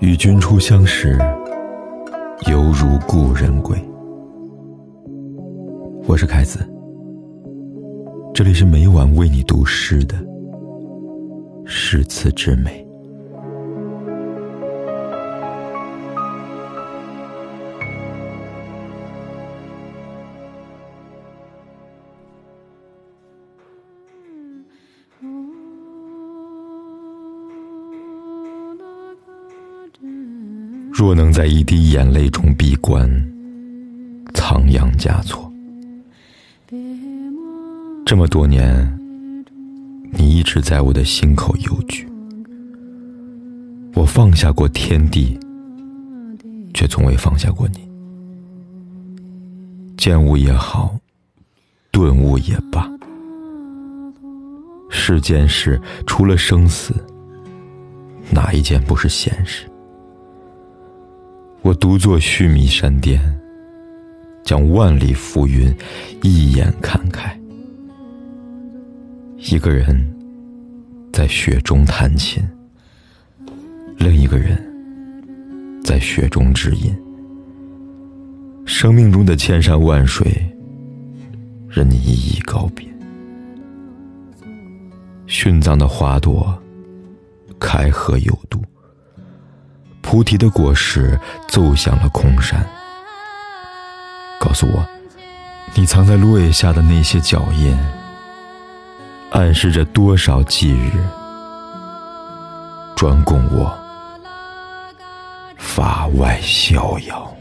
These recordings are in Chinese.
与君初相识，犹如故人归。我是凯子，这里是每晚为你读诗的诗词之美。若能在一滴眼泪中闭关，仓央嘉措。这么多年，你一直在我的心口游居。我放下过天地，却从未放下过你。见悟也好，顿悟也罢，世间事除了生死，哪一件不是现实？我独坐须弥山巅，将万里浮云一眼看开。一个人在雪中弹琴，另一个人在雪中指引。生命中的千山万水，任你一一告别。殉葬的花朵，开合有度。菩提的果实奏响了空山，告诉我，你藏在落叶下的那些脚印，暗示着多少忌日，专供我法外逍遥。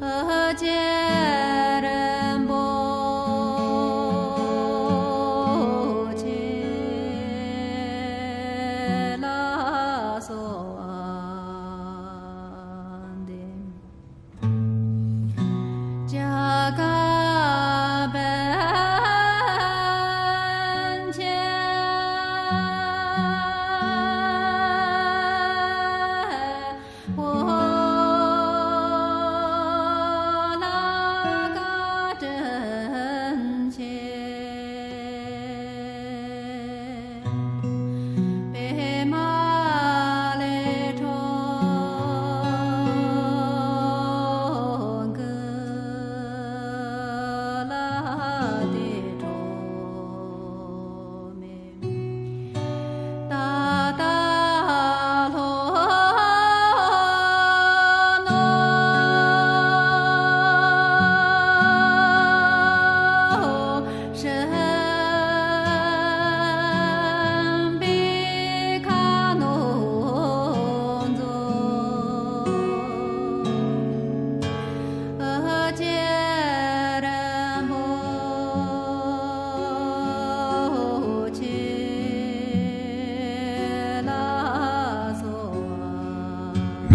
何解？